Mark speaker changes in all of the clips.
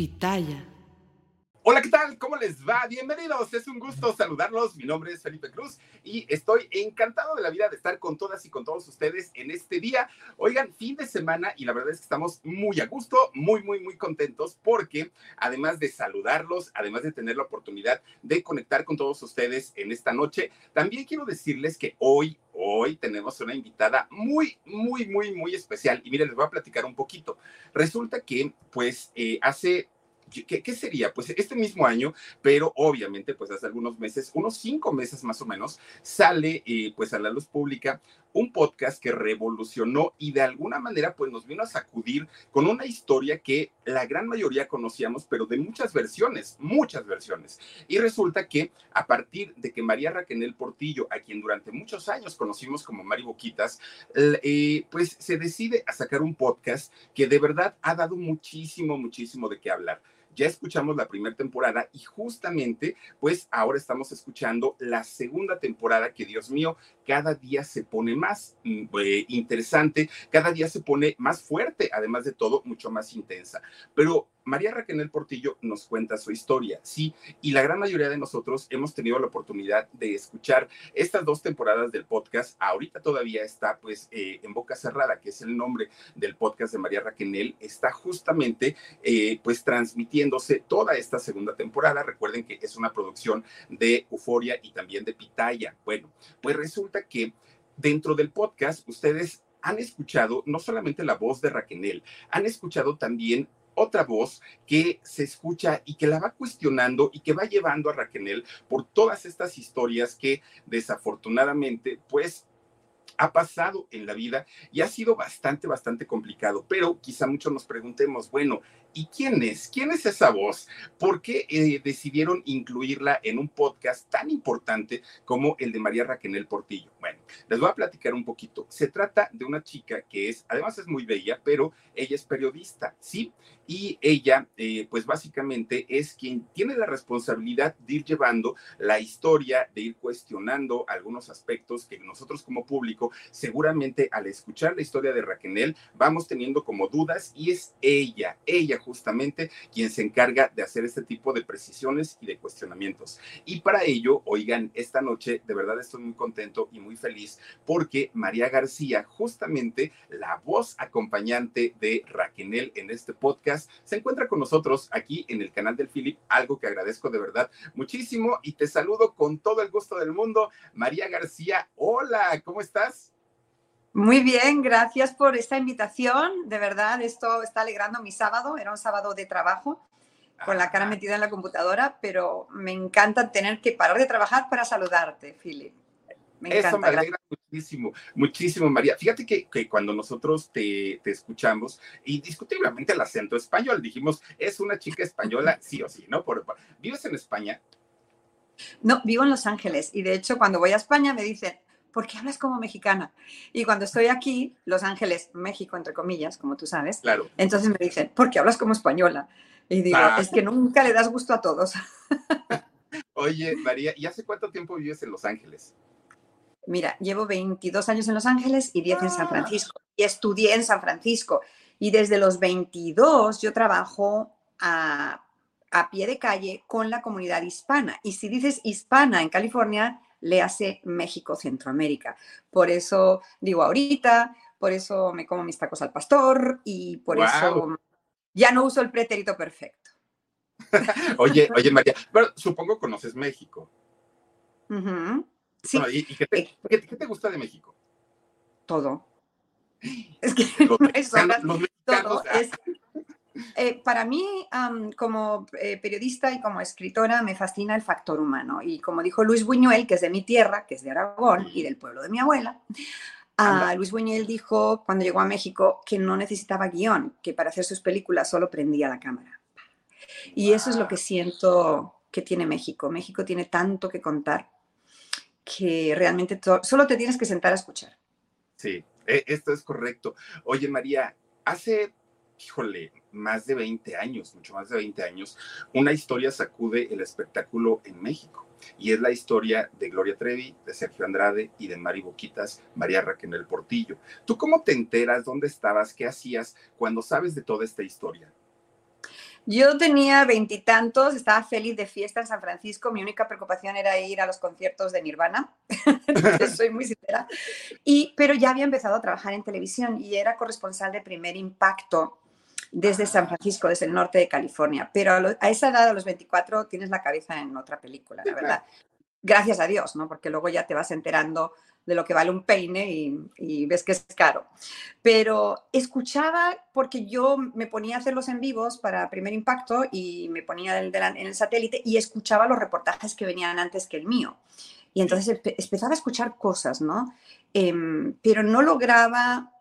Speaker 1: Pitaya.
Speaker 2: Hola, ¿qué tal? ¿Cómo les va? Bienvenidos. Es un gusto saludarlos. Mi nombre es Felipe Cruz y estoy encantado de la vida de estar con todas y con todos ustedes en este día. Oigan, fin de semana y la verdad es que estamos muy a gusto, muy, muy, muy contentos porque además de saludarlos, además de tener la oportunidad de conectar con todos ustedes en esta noche, también quiero decirles que hoy, hoy tenemos una invitada muy, muy, muy, muy especial. Y miren, les voy a platicar un poquito. Resulta que, pues, eh, hace ¿Qué, ¿qué, sería? Pues este mismo año, pero obviamente, pues hace algunos meses, unos cinco meses más o menos, sale eh, pues a la luz pública un podcast que revolucionó y de alguna manera pues nos vino a sacudir con una historia que la gran mayoría conocíamos, pero de muchas versiones, muchas versiones. Y resulta que a partir de que María Raquel Portillo, a quien durante muchos años conocimos como Mari Boquitas, eh, pues se decide a sacar un podcast que de verdad ha dado muchísimo, muchísimo de qué hablar ya escuchamos la primera temporada y justamente, pues ahora estamos escuchando la segunda temporada que, Dios mío, cada día se pone más mm, eh, interesante, cada día se pone más fuerte, además de todo, mucho más intensa. Pero María Raquel Portillo nos cuenta su historia, sí, y la gran mayoría de nosotros hemos tenido la oportunidad de escuchar estas dos temporadas del podcast. Ahorita todavía está, pues, eh, en boca cerrada, que es el nombre del podcast de María Raquel, está justamente, eh, pues, transmitiéndose toda esta segunda temporada. Recuerden que es una producción de Euforia y también de Pitaya. Bueno, pues resulta que dentro del podcast ustedes han escuchado no solamente la voz de Raquel, han escuchado también otra voz que se escucha y que la va cuestionando y que va llevando a Raquel por todas estas historias que desafortunadamente pues ha pasado en la vida y ha sido bastante, bastante complicado. Pero quizá muchos nos preguntemos, bueno, ¿y quién es? ¿Quién es esa voz? ¿Por qué eh, decidieron incluirla en un podcast tan importante como el de María Raquel Portillo? Bueno, les voy a platicar un poquito. Se trata de una chica que es, además es muy bella, pero ella es periodista, ¿sí? Y ella, eh, pues básicamente es quien tiene la responsabilidad de ir llevando la historia, de ir cuestionando algunos aspectos que nosotros como público, seguramente al escuchar la historia de Raquel, vamos teniendo como dudas y es ella, ella justamente quien se encarga de hacer este tipo de precisiones y de cuestionamientos. Y para ello, oigan, esta noche de verdad estoy muy contento y muy feliz porque María García, justamente la voz acompañante de Raquel en este podcast, se encuentra con nosotros aquí en el canal del Philip, algo que agradezco de verdad muchísimo y te saludo con todo el gusto del mundo. María García, hola, ¿cómo estás?
Speaker 3: Muy bien, gracias por esta invitación. De verdad, esto está alegrando mi sábado. Era un sábado de trabajo con la cara metida en la computadora, pero me encanta tener que parar de trabajar para saludarte, Philip.
Speaker 2: Me Eso me alegra muchísimo, muchísimo, María. Fíjate que, que cuando nosotros te, te, escuchamos, indiscutiblemente el acento español, dijimos, es una chica española, sí o sí, ¿no? Por, ¿Vives en España?
Speaker 3: No, vivo en Los Ángeles y de hecho cuando voy a España me dicen, ¿por qué hablas como mexicana? Y cuando estoy aquí, Los Ángeles, México, entre comillas, como tú sabes,
Speaker 2: claro.
Speaker 3: entonces me dicen, ¿por qué hablas como española? Y digo, ah. es que nunca le das gusto a todos.
Speaker 2: Oye, María, ¿y hace cuánto tiempo vives en Los Ángeles?
Speaker 3: Mira, llevo 22 años en Los Ángeles y 10 en San ah. Francisco. Y estudié en San Francisco. Y desde los 22 yo trabajo a, a pie de calle con la comunidad hispana. Y si dices hispana en California, le hace México, Centroamérica. Por eso digo ahorita, por eso me como mis tacos al pastor y por eso ya no uso el pretérito perfecto.
Speaker 2: oye, oye María, pero supongo conoces México.
Speaker 3: Sí.
Speaker 2: ¿y, eh, qué, te, gusta de México?
Speaker 3: Todo. Es que los todo. Ah. Eh, para mí, como eh, periodista y como escritora, me fascina el factor humano. Y como dijo Luis Buñuel, que es de mi tierra, que es de Aragón y del pueblo de mi abuela, a Luis Buñuel dijo cuando llegó a México que no necesitaba guion, que para hacer sus películas solo prendía la cámara. Y eso es lo que siento que tiene México. México tiene tanto que contar que realmente solo te tienes que sentar a escuchar.
Speaker 2: Sí, e, esto es correcto. Oye, María, hace, híjole, más de 20 años, mucho más de 20 años, una historia sacude el espectáculo en México. Y es la historia de Gloria Trevi, de Sergio Andrade y de Mari Boquitas, María Raquel Portillo. ¿Tú cómo te enteras? ¿Dónde estabas? ¿Qué hacías cuando sabes de toda esta historia?
Speaker 3: Yo tenía veintitantos, estaba feliz de fiesta en San Francisco. Mi única preocupación era ir a los conciertos de Nirvana. Soy muy sincera. Y, pero ya había empezado a trabajar en televisión y era corresponsal de primer impacto desde San Francisco, desde el norte de California. Pero a, esa edad, a los 24, tienes la cabeza en otra película, la verdad. Gracias a Dios, ¿no? Porque luego ya te vas enterando de lo que vale un peine y, ves que es caro. Pero escuchaba porque yo me ponía a hacer los en vivos para Primer Impacto y me ponía en el satélite y escuchaba los reportajes que venían antes que el mío. Y entonces empezaba a escuchar cosas, ¿no? Em, pero no lograba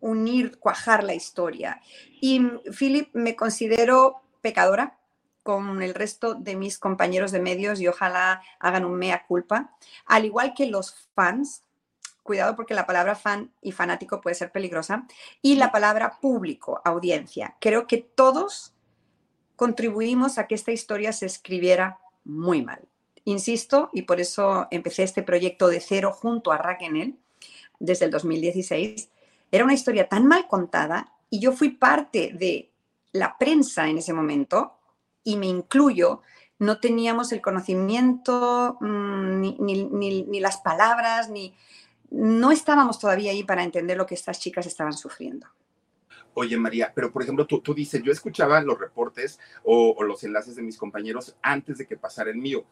Speaker 3: unir, cuajar la historia. Y Philip, me considero pecadora con el resto de mis compañeros de medios y ojalá hagan un mea culpa. Al igual que los fans, cuidado porque la palabra fan y fanático puede ser peligrosa, y la palabra público, audiencia. Creo que todos contribuimos a que esta historia se escribiera muy mal. Insisto, y por eso empecé este proyecto de cero junto a Raquel desde el 2016. Era una historia tan mal contada y yo fui parte de la prensa en ese momento y me incluyo, no teníamos el conocimiento, mm, ni, las palabras, ni no estábamos todavía ahí para entender lo que estas chicas estaban sufriendo.
Speaker 2: Oye, María, pero por ejemplo, tú, tú dices, yo escuchaba los reportes o, o, los enlaces de mis compañeros antes de que pasara el mío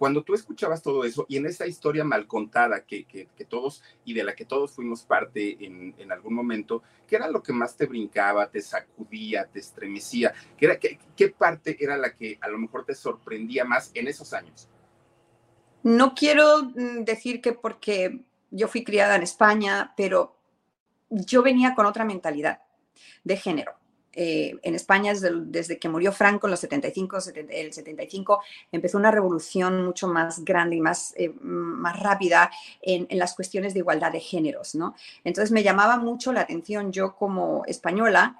Speaker 2: cuando tú escuchabas todo eso y en esa historia mal contada que, que, todos y de la que todos fuimos parte en, en, algún momento, ¿qué era lo que más te brincaba, te sacudía, te estremecía? ¿Qué, parte era la que a lo mejor te sorprendía más en esos años?
Speaker 3: No quiero mm, decir que porque yo fui criada en España, pero yo venía con otra mentalidad de género. Eh, en España desde, que murió Franco en los 75, el 75, empezó una revolución mucho más grande y más, eh, más rápida en, las cuestiones de igualdad de géneros, ¿no? Entonces me llamaba mucho la atención yo como española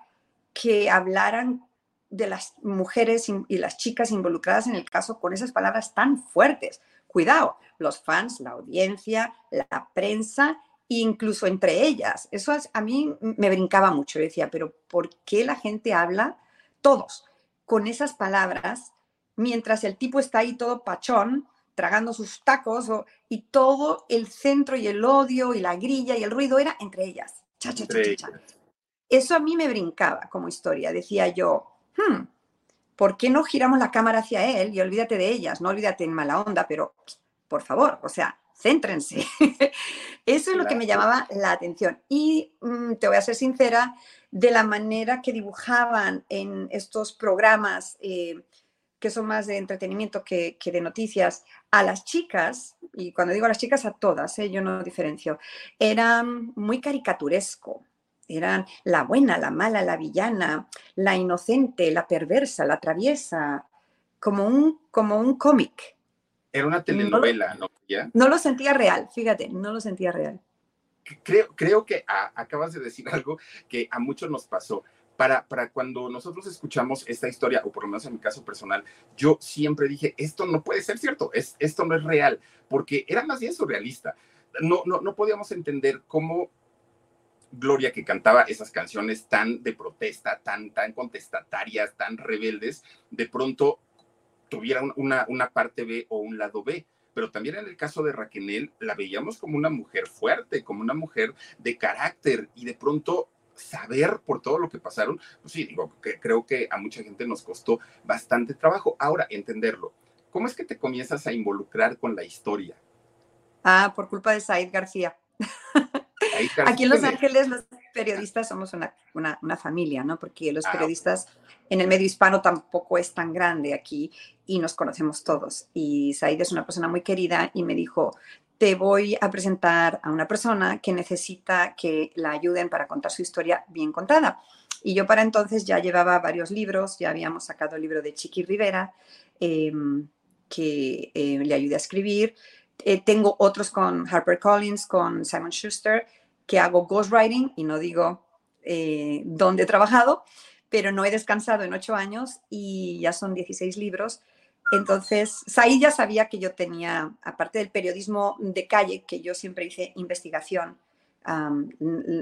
Speaker 3: que hablaran de las mujeres y las chicas involucradas en el caso con esas palabras tan fuertes. Cuidado, los fans, la audiencia, la prensa incluso entre ellas. Eso a mí me brincaba mucho. decía, pero ¿por qué la gente habla, todos, con esas palabras, mientras el tipo está ahí todo pachón, tragando sus tacos, y todo el centro y el odio y la grilla y el ruido era entre ellas. Cha, cha, cha, Eso a mí me brincaba como historia. Decía yo, hmm, ¿por qué no giramos la cámara hacia él y olvídate de ellas? No olvídate en mala onda, pero por favor, o sea, céntrense. Eso es lo que me llamaba la atención. Y mm, te voy a ser sincera, de la manera que dibujaban en estos programas, eh, que son más de entretenimiento que, de noticias, a las chicas, y cuando digo a las chicas, a todas, eh, yo no diferencio, eran muy caricaturesco. Eran la buena, la mala, la villana, la inocente, la perversa, la traviesa, como un, como un cómic.
Speaker 2: Era una telenovela, ¿no?
Speaker 3: No lo sentía real, fíjate, no lo sentía real.
Speaker 2: Creo, creo que acabas de decir algo que a muchos nos pasó. Para, para, cuando nosotros escuchamos esta historia, o por lo menos en mi caso personal, yo siempre dije, esto no puede ser cierto, es, esto no es real, porque era más bien surrealista. No, no, no podíamos entender cómo Gloria, que cantaba esas canciones tan de protesta, tan, tan contestatarias, tan rebeldes, de pronto tuviera una, una parte B o un lado B pero también en el caso de Raquel la veíamos como una mujer fuerte, como una mujer de carácter y de pronto saber por todo lo que pasaron, pues sí, digo, que creo que a mucha gente nos costó bastante trabajo. Ahora, entenderlo, ¿cómo es que te comienzas a involucrar con la historia?
Speaker 3: Ah, por culpa de Said García. Aquí en Los Ángeles los periodistas somos una, una, familia, ¿no? Porque los ah, periodistas en el medio hispano tampoco es tan grande aquí y nos conocemos todos. Y Said es una persona muy querida y me dijo, te voy a presentar a una persona que necesita que la ayuden para contar su historia bien contada. Y yo para entonces ya llevaba varios libros, ya habíamos sacado el libro de Chiqui Rivera, em, que eh, le ayude a escribir. Eh, tengo otros con Harper Collins, con Simon Schuster, que hago ghostwriting y no digo eh, dónde he trabajado, pero no he descansado en ocho años y ya son 16 libros entonces, Said ya sabía que yo tenía, aparte del periodismo de calle, que yo siempre hice investigación,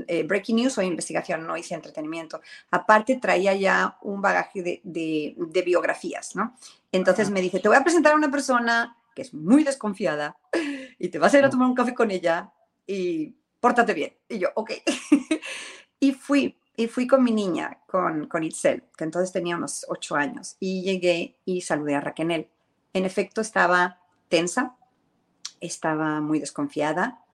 Speaker 3: eh, breaking news o investigación, no hice entretenimiento. Aparte, traía ya un bagaje de, biografías, ¿no? Entonces me dice, te voy a presentar a una persona que es muy desconfiada y te vas a ir a tomar un café con ella y pórtate bien. Y yo, ok. y fui y fui con mi niña, con, con Itzel, que entonces tenía unos ocho años, y llegué y saludé a Raquel. En efecto, estaba tensa, estaba muy desconfiada,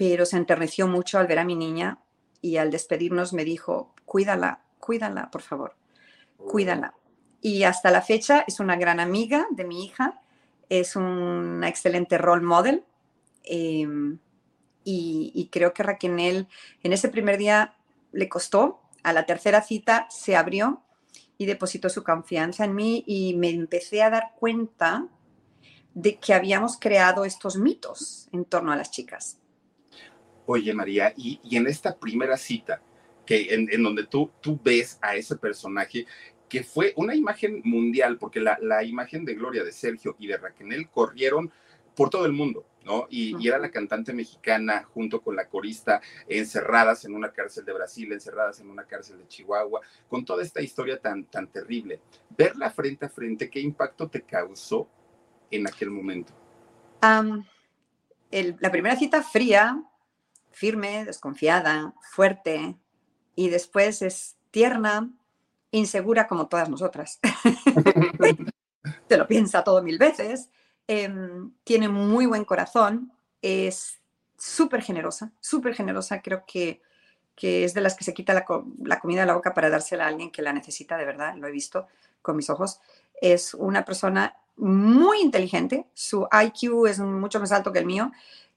Speaker 3: pero se enterneció mucho al ver a mi niña y al despedirnos me dijo, cuídala, cuídala, por favor, cuídala. Y hasta la fecha es una gran amiga de mi hija, es una excelente role model. Em, y, creo que Raquel en ese primer día le costó, a la tercera cita se abrió y depositó su confianza en mí y me empecé a dar cuenta de que habíamos creado estos mitos en torno a las chicas.
Speaker 2: Oye, María, y, en esta primera cita, que en, donde tú, tú ves a ese personaje, que fue una imagen mundial, porque la, la, imagen de Gloria, de Sergio y de Raquel corrieron por todo el mundo, ¿no? Y, era la cantante mexicana junto con la corista encerradas en una cárcel de Brasil, encerradas en una cárcel de Chihuahua, con toda esta historia tan, tan terrible. Verla frente a frente, ¿qué impacto te causó en aquel momento?
Speaker 3: la primera cita fría, firme, desconfiada, fuerte y después es tierna, insegura como todas nosotras. Te lo piensa todo mil veces. Em, tiene muy buen corazón, es súper generosa, súper generosa. Creo que, que, es de las que se quita la, la, comida de la boca para dársela a alguien que la necesita de verdad. Lo he visto con mis ojos. Es una persona muy inteligente, su IQ es mucho más alto que el mío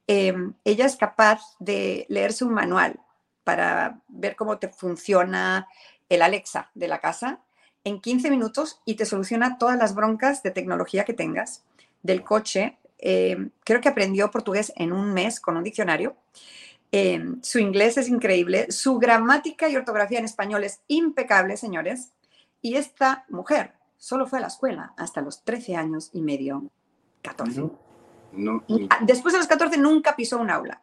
Speaker 3: Em, ella es capaz de leerse un manual para ver cómo te funciona el Alexa de la casa en 15 minutos y te soluciona todas las broncas de tecnología que tengas del coche. Em, creo que aprendió portugués en un mes con un diccionario. Em, su inglés es increíble, su gramática y ortografía en español es impecable, señores. Y esta mujer solo fue a la escuela hasta los 13 años y medio, 14. Ah, después de los 14 nunca pisó un aula.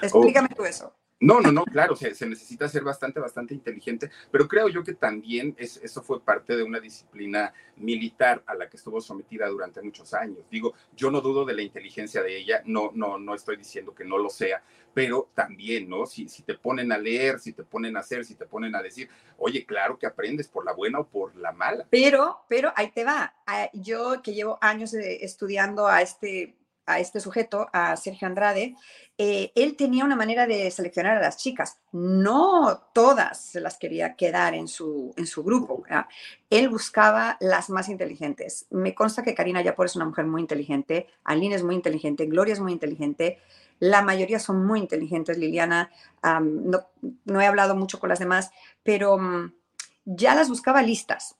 Speaker 3: Explícame tú eso.
Speaker 2: No, no, no, claro, se, se, necesita ser bastante, bastante inteligente, pero creo yo que también es, eso fue parte de una disciplina militar a la que estuvo sometida durante muchos años. Digo, yo no dudo de la inteligencia de ella, no, no, no estoy diciendo que no lo sea, pero también, ¿no? Si, si te ponen a leer, si te ponen a hacer, si te ponen a decir, oye, claro que aprendes por la buena o por la mala.
Speaker 3: Pero, pero ahí te va. Ah, yo que llevo años estudiando a este a este sujeto, a Sergio Andrade, eh, él tenía una manera de seleccionar a las chicas. No todas se las quería quedar en su, en su grupo. Él buscaba las más inteligentes. Me consta que Karina Yapor es una mujer muy inteligente, Aline es muy inteligente, Gloria es muy inteligente. La mayoría son muy inteligentes, Liliana. no, no, he hablado mucho con las demás, pero mm, ya las buscaba listas.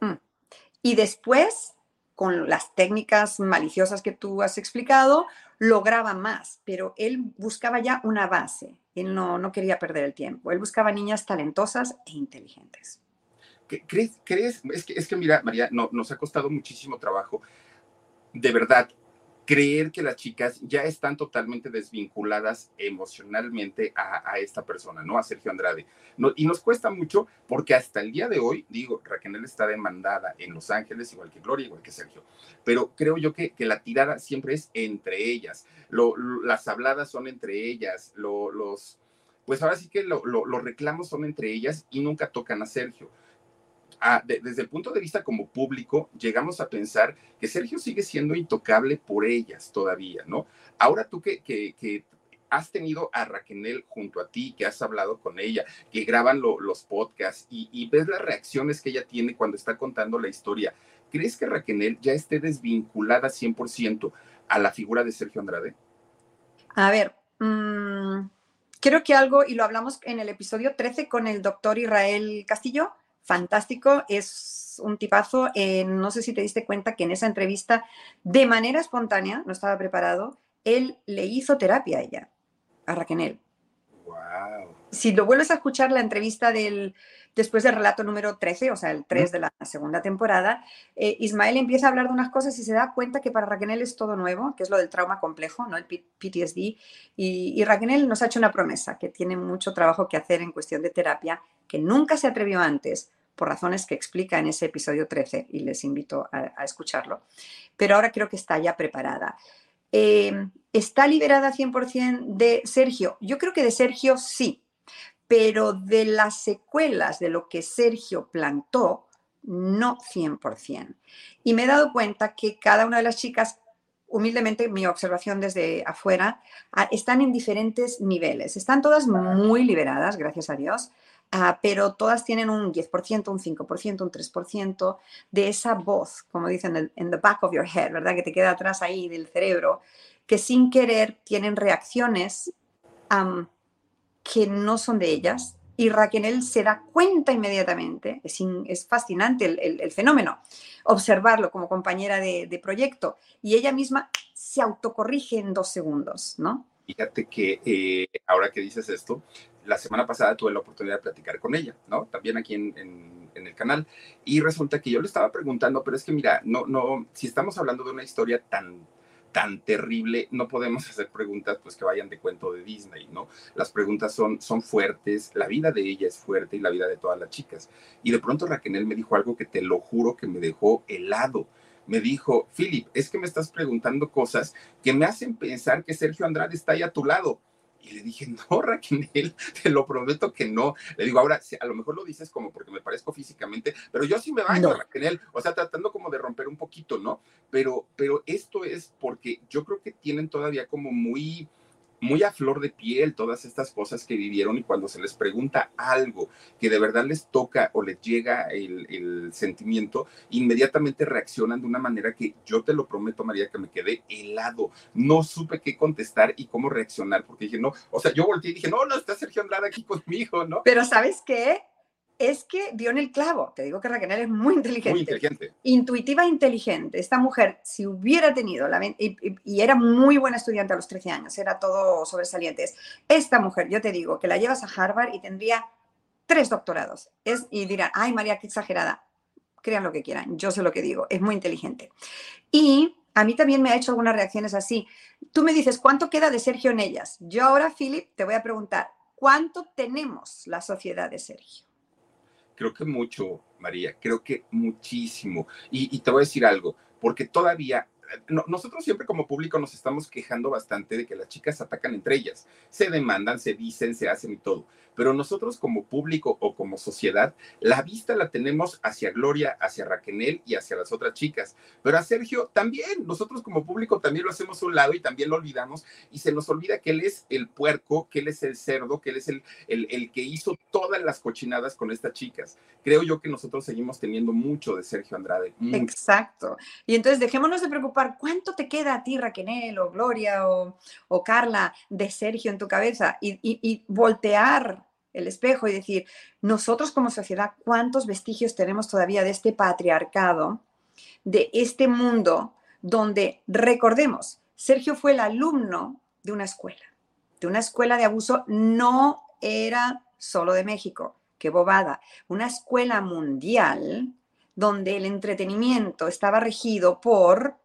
Speaker 3: Mm. Y después con las técnicas maliciosas que tú has explicado, lograba más, pero él buscaba ya una base. Él no, no quería perder el tiempo. Él buscaba niñas talentosas e inteligentes.
Speaker 2: ¿Crees? crees? Es, que, es que mira, María, no, nos ha costado muchísimo trabajo. De verdad, creer que las chicas ya están totalmente desvinculadas emocionalmente a, esta persona, ¿no? A Sergio Andrade. Y nos cuesta mucho porque hasta el día de hoy, digo, Raquel está demandada en Los Ángeles, igual que Gloria, igual que Sergio, pero creo yo que, que la tirada siempre es entre ellas, las habladas son entre ellas, los, pues ahora sí que los reclamos son entre ellas y nunca tocan a Sergio desde el punto de vista como público, llegamos a pensar que Sergio sigue siendo intocable por ellas todavía, ¿no? Ahora tú que, has tenido a Raquel junto a ti, que has hablado con ella, que graban los podcasts y, ves las reacciones que ella tiene cuando está contando la historia, ¿crees que Raquel ya esté desvinculada 100% a la figura de Sergio Andrade?
Speaker 3: A ver, mm, creo que algo, y lo hablamos en el episodio 13 con el doctor Israel Castillo, fantástico, es un tipazo. Eh, no sé si te diste cuenta que en esa entrevista, de manera espontánea, no estaba preparado, él le hizo terapia a ella, a Raquel. Si lo vuelves a escuchar la entrevista del después del relato número 13, o sea, el 3 de la segunda temporada, eh, Ismael empieza a hablar de unas cosas y se da cuenta que para Raquel es todo nuevo, que es lo del trauma complejo, ¿no? el PTSD, y, y Raquel nos ha hecho una promesa, que tiene mucho trabajo que hacer en cuestión de terapia, que nunca se atrevió antes, por razones que explica en ese episodio 13 y les invito a, escucharlo. Pero ahora creo que está ya preparada. Eh, ¿Está liberada 100% de Sergio? Yo creo que de Sergio sí, pero de las secuelas de lo que Sergio plantó, no 100%. Y me he dado cuenta que cada una de las chicas, humildemente, mi observación desde afuera, están en diferentes niveles. Están todas muy liberadas, gracias a Dios, Ah, pero todas tienen un 10%, un 5%, un 3% de esa voz, como dicen, en the back of your head, ¿verdad? Que te queda atrás ahí del cerebro, que sin querer tienen reacciones que no son de ellas. Y Raquel se da cuenta inmediatamente, es, es fascinante el, fenómeno, observarlo como compañera de, proyecto. Y ella misma se autocorrige en dos segundos, ¿no?
Speaker 2: Fíjate que eh, ahora que dices esto, la semana pasada tuve la oportunidad de platicar con ella, ¿no? También aquí en, el canal. Y resulta que yo le estaba preguntando, pero es que mira, no, no, si estamos hablando de una historia tan, tan terrible, no podemos hacer preguntas pues que vayan de cuento de Disney, ¿no? Las preguntas son, son fuertes, la vida de ella es fuerte y la vida de todas las chicas. Y de pronto Raquel me dijo algo que te lo juro que me dejó helado. Me dijo, Philip, es que me estás preguntando cosas que me hacen pensar que Sergio Andrade está ahí a tu lado y le dije, no, Raquel, te lo prometo que no. Le digo, ahora, a lo mejor lo dices como porque me parezco físicamente, pero yo sí me baño, Raquel. O sea, tratando como de romper un poquito, ¿no? Pero, pero esto es porque yo creo que tienen todavía como muy muy a flor de piel todas estas cosas que vivieron y cuando se les pregunta algo que de verdad les toca o les llega el, sentimiento, inmediatamente reaccionan de una manera que yo te lo prometo, María, que me quedé helado. No supe qué contestar y cómo reaccionar porque dije, no, o sea, yo volteé y dije, no, no está Sergio Andrade aquí conmigo, ¿no?
Speaker 3: Pero ¿sabes qué? Es que dio en el clavo. Te digo que Raquel es muy inteligente.
Speaker 2: Muy inteligente.
Speaker 3: Intuitiva e inteligente. Esta mujer, si hubiera tenido, la, y, y, era muy buena estudiante a los 13 años, era todo sobresalientes. Esta mujer, yo te digo, que la llevas a Harvard y tendría tres doctorados. Es, y dirán, ay María, qué exagerada. Crean lo que quieran, yo sé lo que digo, es muy inteligente. Y a mí también me ha hecho algunas reacciones así. Tú me dices, ¿cuánto queda de Sergio en ellas? Yo ahora, Philip, te voy a preguntar, ¿cuánto tenemos la sociedad de Sergio?
Speaker 2: Creo que mucho, María, creo que muchísimo. Y, te voy a decir algo, porque todavía nosotros siempre como público nos estamos quejando bastante de que las chicas atacan entre ellas, se demandan, se dicen, se hacen y todo pero nosotros como público o como sociedad, la vista la tenemos hacia Gloria, hacia Raquel y hacia las otras chicas, pero a Sergio también, nosotros como público también lo hacemos a un lado y también lo olvidamos y se nos olvida que él es el puerco, que él es el cerdo, que él es el, el, el que hizo todas las cochinadas con estas chicas. Creo yo que nosotros seguimos teniendo mucho de Sergio Andrade.
Speaker 3: Exacto. Y entonces dejémonos de preocupar cuánto te queda a ti, Raquel, o Gloria, o, o Carla, de Sergio en tu cabeza y, y voltear el espejo y decir, nosotros como sociedad, ¿cuántos vestigios tenemos todavía de este patriarcado de este mundo donde, recordemos, Sergio fue el alumno de una escuela, de una escuela de abuso, no era solo de México, qué bobada, una escuela mundial donde el entretenimiento estaba regido por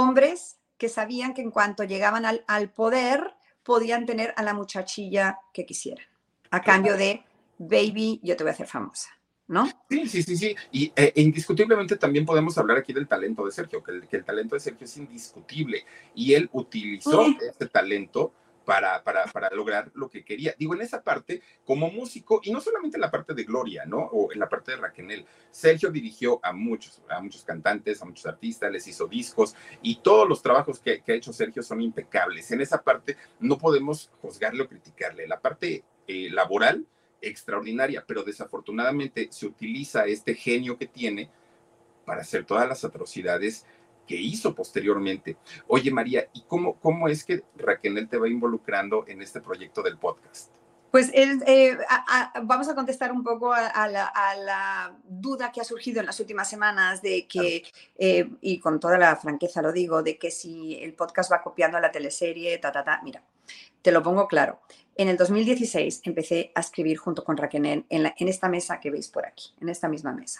Speaker 3: hombres que sabían que en cuanto llegaban al, al poder podían tener a la muchachilla que quisieran, a cambio de, baby, yo te voy a hacer famosa. ¿no?
Speaker 2: Sí, sí, sí, sí. Y eh, indiscutiblemente también podemos hablar aquí del talento de Sergio, que el, que el talento de Sergio es indiscutible. Y él utilizó ese talento para, para, para, lograr lo que quería. Digo, en esa parte, como músico, y no solamente en la parte de Gloria, ¿no? O en la parte de Raquel, Sergio dirigió a muchos, a muchos cantantes, a muchos artistas, les hizo discos, y todos los trabajos que, que ha hecho Sergio son impecables. En esa parte no podemos juzgarle o criticarle. La parte eh, laboral, extraordinaria, pero desafortunadamente se utiliza este genio que tiene para hacer todas las atrocidades que hizo posteriormente. Oye, María, ¿y cómo, cómo es que Raquel te va involucrando en este proyecto del podcast?
Speaker 3: Pues eh, vamos a contestar un poco a, la, duda que ha surgido en las últimas semanas de que, eh, y con toda la franqueza lo digo, de que si el podcast va copiando a la teleserie, ta, ta, ta. Mira, te lo pongo claro. En el 2016 empecé a escribir junto con Raquel en, en, esta mesa que veis por aquí, en esta misma mesa.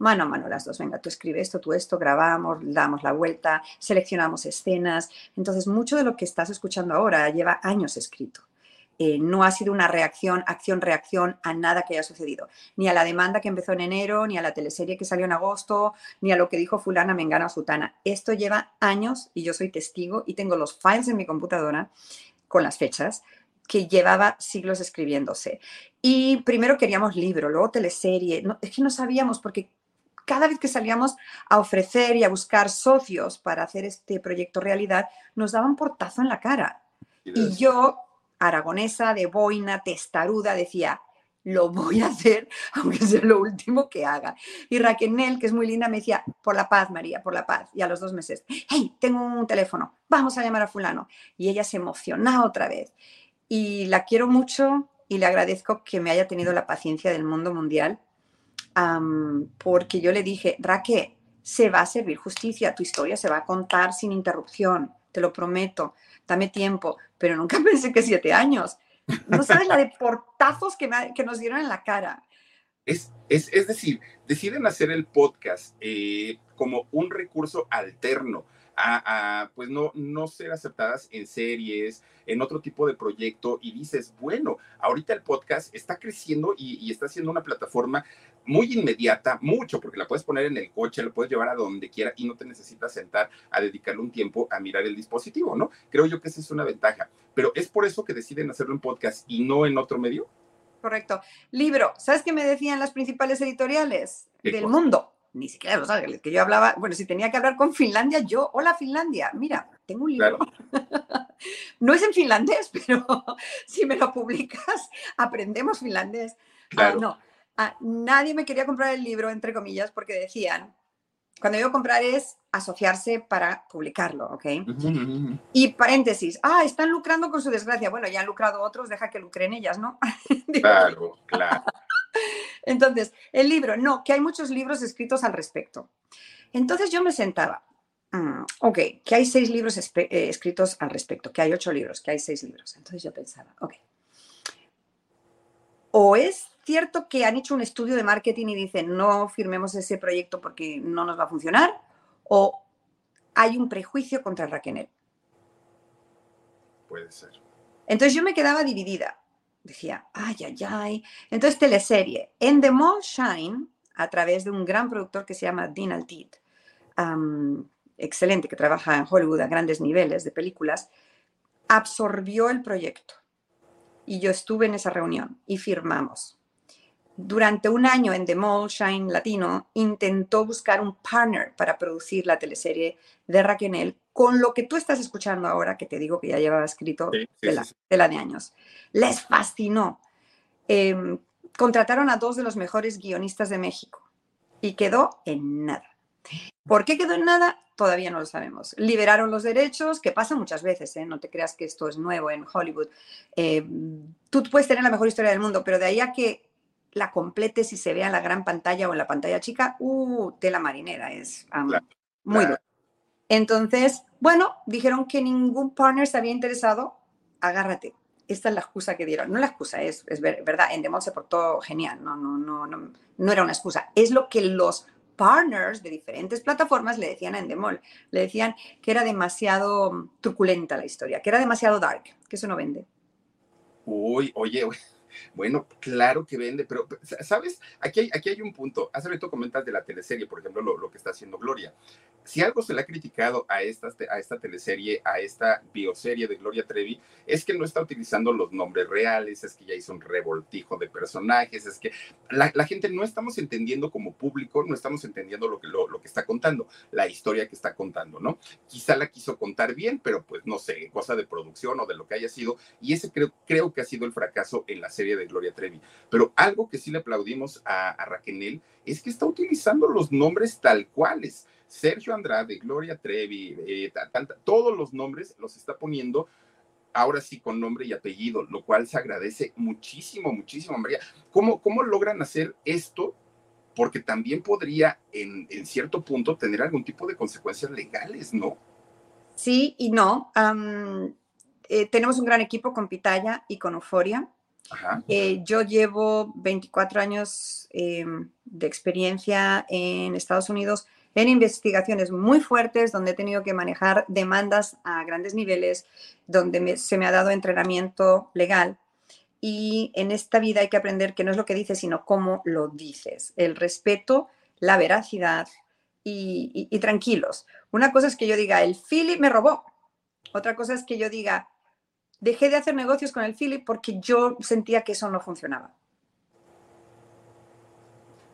Speaker 3: Mano a mano las dos. Venga, tú escribes esto, tú esto, grabamos, damos la vuelta, seleccionamos escenas. Entonces, mucho de lo que estás escuchando ahora lleva años escrito. Eh, no ha sido una reacción, acción-reacción a nada que haya sucedido. Ni a la demanda que empezó en enero, ni a la teleserie que salió en agosto, ni a lo que dijo fulana, mengana o sutana. Esto lleva años y yo soy testigo y tengo los files en mi computadora con las fechas que llevaba siglos escribiéndose. Y primero queríamos libro, luego teleserie. es que no sabíamos porque cada vez que salíamos a ofrecer y a buscar socios para hacer este proyecto realidad, nos daban portazo en la cara. Y yo aragonesa, de boina, testaruda, decía, lo voy a hacer, aunque sea lo último que haga. Y Raquel, que es muy linda, me decía, por la paz, María, por la paz. Y a los dos meses, hey, tengo un teléfono, vamos a llamar a fulano. Y ella se emocionaba otra vez. Y la quiero mucho y le agradezco que me haya tenido la paciencia del mundo mundial, porque yo le dije, Raquel, se va a servir justicia, tu historia se va a contar sin interrupción, te lo prometo dame tiempo, pero nunca pensé que siete años. No sabes la de portazos que, que nos dieron en la cara.
Speaker 2: Es, es, es decir, deciden hacer el podcast eh, como un recurso alterno a, pues no, no ser aceptadas en series, en otro tipo de proyecto y dices, bueno, ahorita el podcast está creciendo y, y, está siendo una plataforma muy inmediata, mucho, porque la puedes poner en el coche, lo puedes llevar a donde quiera y no te necesitas sentar a dedicarle un tiempo a mirar el dispositivo, ¿no? Creo yo que esa es una ventaja, pero es por eso que deciden hacerlo en podcast y no en otro medio.
Speaker 3: Correcto. Libro, ¿sabes qué me decían las principales editoriales del mundo? Ni siquiera Los Ángeles, que yo hablaba, bueno, si tenía que hablar con Finlandia, yo, hola Finlandia, mira, tengo un libro. no es en finlandés, pero si me lo publicas, aprendemos finlandés. Ah, claro. no, nadie me quería comprar el libro, entre comillas, porque decían, cuando digo comprar es asociarse para publicarlo, ¿ok? Y paréntesis, ah, están lucrando con su desgracia. Bueno, ya han lucrado otros, deja que lucren ellas, ¿no?
Speaker 2: claro, claro.
Speaker 3: Entonces, el libro, no, que hay muchos libros escritos al respecto. Entonces yo me sentaba, mm, ok, que hay seis libros eh, escritos al respecto, que hay ocho libros, que hay seis libros. Entonces yo pensaba, ok, o es cierto que han hecho un estudio de marketing y dicen no firmemos ese proyecto porque no nos va a funcionar? ¿O hay un prejuicio contra Raquel?
Speaker 2: Puede ser.
Speaker 3: Entonces yo me quedaba dividida. Decía, ay, ay, ay. Entonces, teleserie. En The Mall Shine, a través de un gran productor que se llama Dean Altid, excelente, que trabaja en Hollywood a grandes niveles de películas, absorbió el proyecto. Y yo estuve en esa reunión y firmamos durante un año en The Mall Shine Latino intentó buscar un partner para producir la teleserie de Raquel con lo que tú estás escuchando ahora, que te digo que ya llevaba escrito de, la, de, años. Les fascinó. Em, contrataron a dos de los mejores guionistas de México y quedó en nada. ¿Por qué quedó en nada? Todavía no lo sabemos. Liberaron los derechos, que pasa muchas veces, ¿eh? no te creas que esto es nuevo en Hollywood. Eh, tú puedes tener la mejor historia del mundo, pero de ahí a que la completes y se vea en la gran pantalla o en la pantalla chica, uh, tela marinera, es muy duro. Entonces, bueno, dijeron que ningún partner se había interesado, agárrate. Esta es la excusa que dieron. No la excusa, es, es verdad, en Demon se portó genial, no, no, no, no, no era una excusa. Es lo que los partners de diferentes plataformas le decían a Endemol, le decían que era demasiado truculenta la historia, que era demasiado dark, que eso no vende.
Speaker 2: Uy, oye, bueno, claro que vende, pero, ¿sabes? Aquí hay, aquí hay un punto. Hace rato comentas de la teleserie, por ejemplo, lo, lo, que está haciendo Gloria. Si algo se le ha criticado a esta, a esta teleserie, a esta bioserie de Gloria Trevi, es que no está utilizando los nombres reales, es que ya hizo un revoltijo de personajes, es que la, la gente no estamos entendiendo como público, no estamos entendiendo lo que, lo, lo, que está contando, la historia que está contando, ¿no? Quizá la quiso contar bien, pero pues no sé, cosa de producción o de lo que haya sido, y ese creo, creo que ha sido el fracaso en la serie de Gloria Trevi. Pero algo que sí le aplaudimos a, a Raquel es que está utilizando los nombres tal cuales. Sergio Andrade, Gloria Trevi, eh, todos los nombres los está poniendo ahora sí con nombre y apellido, lo cual se agradece muchísimo, muchísimo, María. ¿Cómo, cómo logran hacer esto? Porque también podría en, cierto punto tener algún tipo de consecuencias legales, ¿no?
Speaker 3: Sí y no. Eh, tenemos un gran equipo con Pitaya y con Euforia. Eh, yo llevo 24 años eh, de experiencia en Estados Unidos en investigaciones muy fuertes, donde he tenido que manejar demandas a grandes niveles, donde se me ha dado entrenamiento legal. Y en esta vida hay que aprender que no es lo que dices, sino cómo lo dices. El respeto, la veracidad y, y tranquilos. Una cosa es que yo diga, el Philip me robó. Otra cosa es que yo diga, dejé de hacer negocios con el Philip porque yo sentía que eso no funcionaba.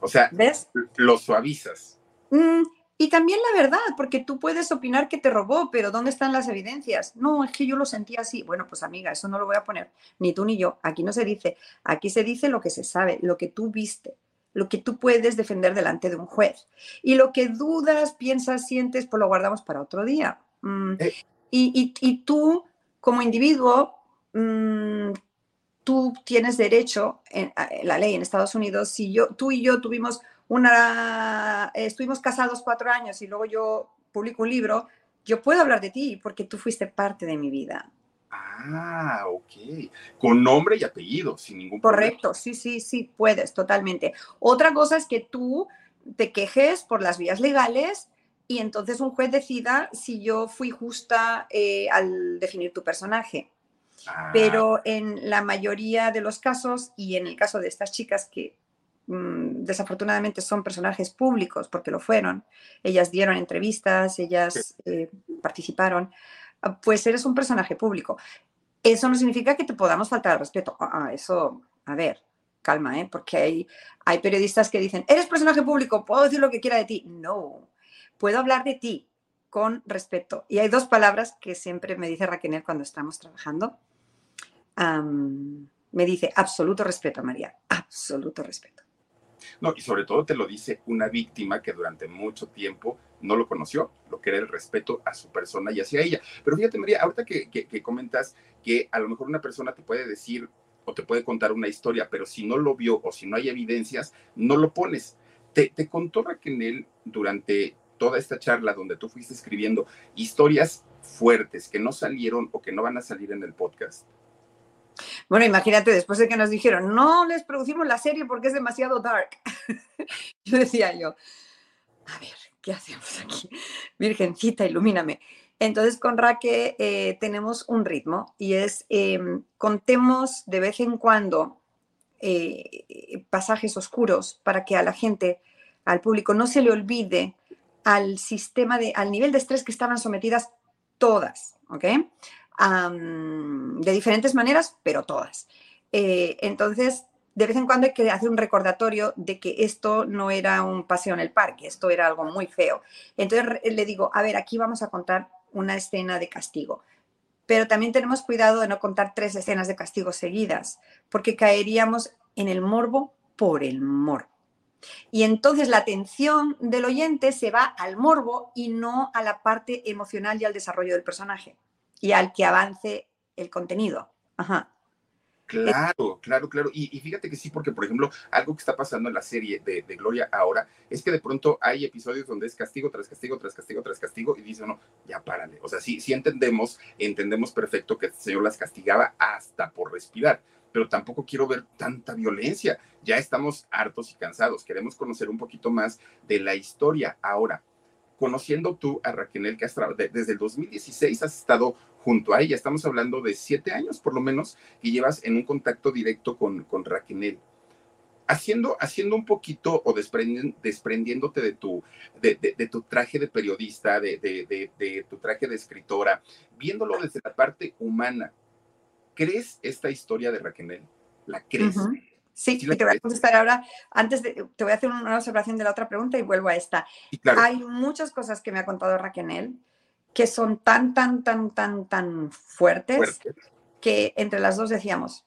Speaker 2: O sea, ¿ves? Lo suavizas.
Speaker 3: Mm, y también la verdad, porque tú puedes opinar que te robó, pero ¿dónde están las evidencias? No, es que yo lo sentía así. Bueno, pues amiga, eso no lo voy a poner, ni tú ni yo. Aquí no se dice, aquí se dice lo que se sabe, lo que tú viste, lo que tú puedes defender delante de un juez. Y lo que dudas, piensas, sientes, pues lo guardamos para otro día. Mm, eh. y, y, y, tú, como individuo, mmm, tú tienes derecho, en, en, la ley en Estados Unidos, si yo, tú y yo tuvimos una, estuvimos casados cuatro años y luego yo publico un libro, yo puedo hablar de ti porque tú fuiste parte de mi vida.
Speaker 2: Ah, ok. Con nombre y apellido, sin ningún
Speaker 3: problema. Correcto, sí, sí, sí, puedes, totalmente. Otra cosa es que tú te quejes por las vías legales y entonces un juez decida si yo fui justa eh, al definir tu personaje. Ah. Pero en la mayoría de los casos, y en el caso de estas chicas que Mm, desafortunadamente son personajes públicos porque lo fueron, ellas dieron entrevistas, ellas eh, participaron, ah, pues eres un personaje público. Eso no significa que te podamos faltar al respeto. Ah, eso, a ver, calma, ¿eh? porque hay, hay periodistas que dicen, eres personaje público, puedo decir lo que quiera de ti. No, puedo hablar de ti con respeto. Y hay dos palabras que siempre me dice Raquel cuando estamos trabajando. me dice, absoluto respeto, María, absoluto respeto.
Speaker 2: No, y sobre todo te lo dice una víctima que durante mucho tiempo no lo conoció, lo que era el respeto a su persona y hacia ella. Pero fíjate, María, ahorita que, que, comentas que a lo mejor una persona te puede decir o te puede contar una historia, pero si no lo vio o si no hay evidencias, no lo pones. Te, te contó Raquel durante toda esta charla donde tú fuiste escribiendo historias fuertes que no salieron o que no van a salir en el podcast.
Speaker 3: Bueno, imagínate, después de que nos dijeron, no les producimos la serie porque es demasiado dark. yo decía yo, a ver, ¿qué hacemos aquí? Virgencita, ilumíname. Entonces con Raque eh, tenemos un ritmo y es, em, contemos de vez en cuando eh, pasajes oscuros para que a la gente, al público, no se le olvide al sistema de, al nivel de estrés que estaban sometidas todas, ¿ok? de diferentes maneras, pero todas. Eh, entonces, de vez en cuando hay que hacer un recordatorio de que esto no era un paseo en el parque, esto era algo muy feo. Entonces le digo, a ver, aquí vamos a contar una escena de castigo. Pero también tenemos cuidado de no contar tres escenas de castigo seguidas, porque caeríamos en el morbo por el morbo. Y entonces la atención del oyente se va al morbo y no a la parte emocional y al desarrollo del personaje y al que avance el contenido. Ajá.
Speaker 2: Claro, claro, claro. Y, fíjate que sí, porque por ejemplo, algo que está pasando en la serie de, Gloria ahora es que de pronto hay episodios donde es castigo tras castigo, tras castigo, tras castigo, y dice no, ya párale. O sea, sí, sí entendemos, entendemos perfecto que el Señor las castigaba hasta por respirar, pero tampoco quiero ver tanta violencia. Ya estamos hartos y cansados. Queremos conocer un poquito más de la historia. Ahora, conociendo tú a Raquel Castro, desde el 2016 has estado junto a ella. Estamos hablando de siete años por lo menos y llevas en un contacto directo con, con Raquel. Haciendo, haciendo un poquito o desprendiéndote de tu, de, tu traje de periodista, de, de, tu traje de escritora, viéndolo desde la parte humana, ¿crees esta historia de Raquel? ¿La crees?
Speaker 3: Sí, y te voy a contestar ahora. Antes de, te voy a hacer una observación de la otra pregunta y vuelvo a esta. Hay muchas cosas que me ha contado Raquel que son tan, tan, tan, tan, tan fuertes que entre las dos decíamos,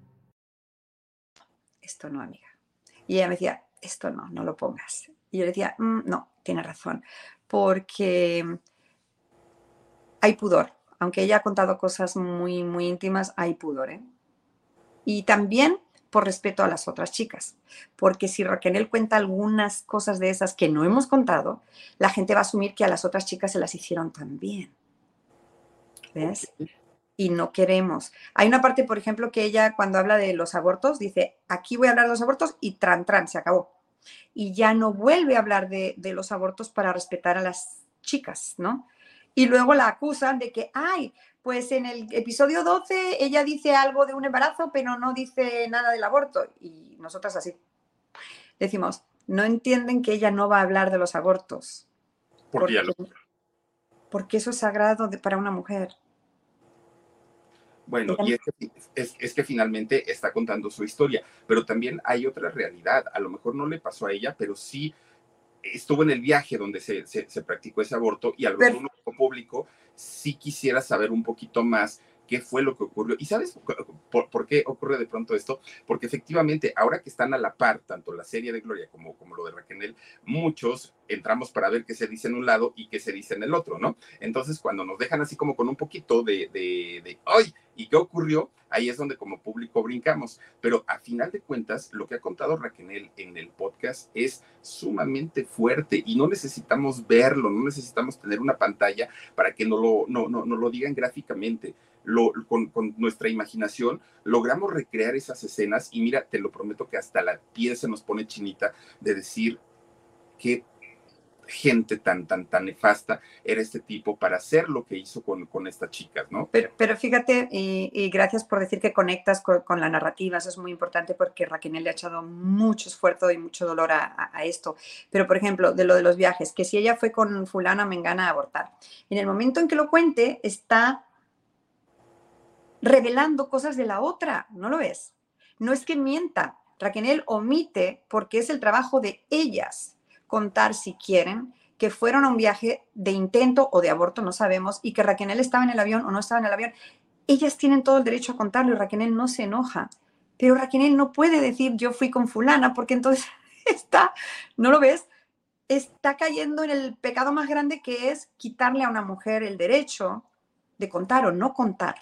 Speaker 3: esto no, amiga. Y ella me decía, esto no, no lo pongas. Y yo le decía, mm, no, tiene razón, porque hay pudor. Aunque ella ha contado cosas muy, muy íntimas, hay pudor. ¿eh? Y también por respeto a las otras chicas, porque si Raquel cuenta algunas cosas de esas que no hemos contado, la gente va a asumir que a las otras chicas se las hicieron también. ¿Ves? Y no queremos. Hay una parte, por ejemplo, que ella cuando habla de los abortos dice, aquí voy a hablar de los abortos y tran, tran, se acabó. Y ya no vuelve a hablar de, los abortos para respetar a las chicas, ¿no? Y luego la acusan de que, ay, pues en el episodio 12 ella dice algo de un embarazo, pero no dice nada del aborto. Y nosotras así. Decimos, no entienden que ella no va a hablar de los abortos.
Speaker 2: Porque,
Speaker 3: porque eso es sagrado para una mujer.
Speaker 2: Bueno, y es que, finalmente está contando su historia, pero también hay otra realidad. A lo mejor no le pasó a ella, pero sí estuvo en el viaje donde se, practicó ese aborto y al público sí quisiera saber un poquito más qué fue lo que ocurrió. ¿Y sabes por, qué ocurre de pronto esto? Porque efectivamente, ahora que están a la par, tanto la serie de Gloria como, como lo de Raquel, muchos entramos para ver qué se dice en un lado y qué se dice en el otro, ¿no? Entonces, cuando nos dejan así como con un poquito de, de, de ¡ay! ¿Y qué ocurrió? Ahí es donde como público brincamos. Pero a final de cuentas, lo que ha contado Raquel en el podcast es sumamente fuerte y no necesitamos verlo, no necesitamos tener una pantalla para que no lo, no, no, no lo digan gráficamente con, nuestra imaginación logramos recrear esas escenas y mira, te lo prometo que hasta la piel se nos pone chinita de decir qué gente tan, tan, tan nefasta era este tipo para hacer lo que hizo con, con estas chicas, ¿no?
Speaker 3: Pero, fíjate, y, gracias por decir que conectas con, la narrativa, eso es muy importante porque Raquel le ha echado mucho esfuerzo y mucho dolor a, esto. Pero, por ejemplo, de lo de los viajes, que si ella fue con fulana mengana a abortar, en el momento en que lo cuente, está revelando cosas de la otra, ¿no lo ves? No es que mienta, Raquel omite porque es el trabajo de ellas contar si quieren que fueron a un viaje de intento o de aborto, no sabemos, y que Raquel estaba en el avión o no estaba en el avión. Ellas tienen todo el derecho a contarlo y Raquel no se enoja. Pero Raquel no puede decir yo fui con fulana porque entonces está, ¿no lo ves? Está cayendo en el pecado más grande que es quitarle a una mujer el derecho de contar o no contar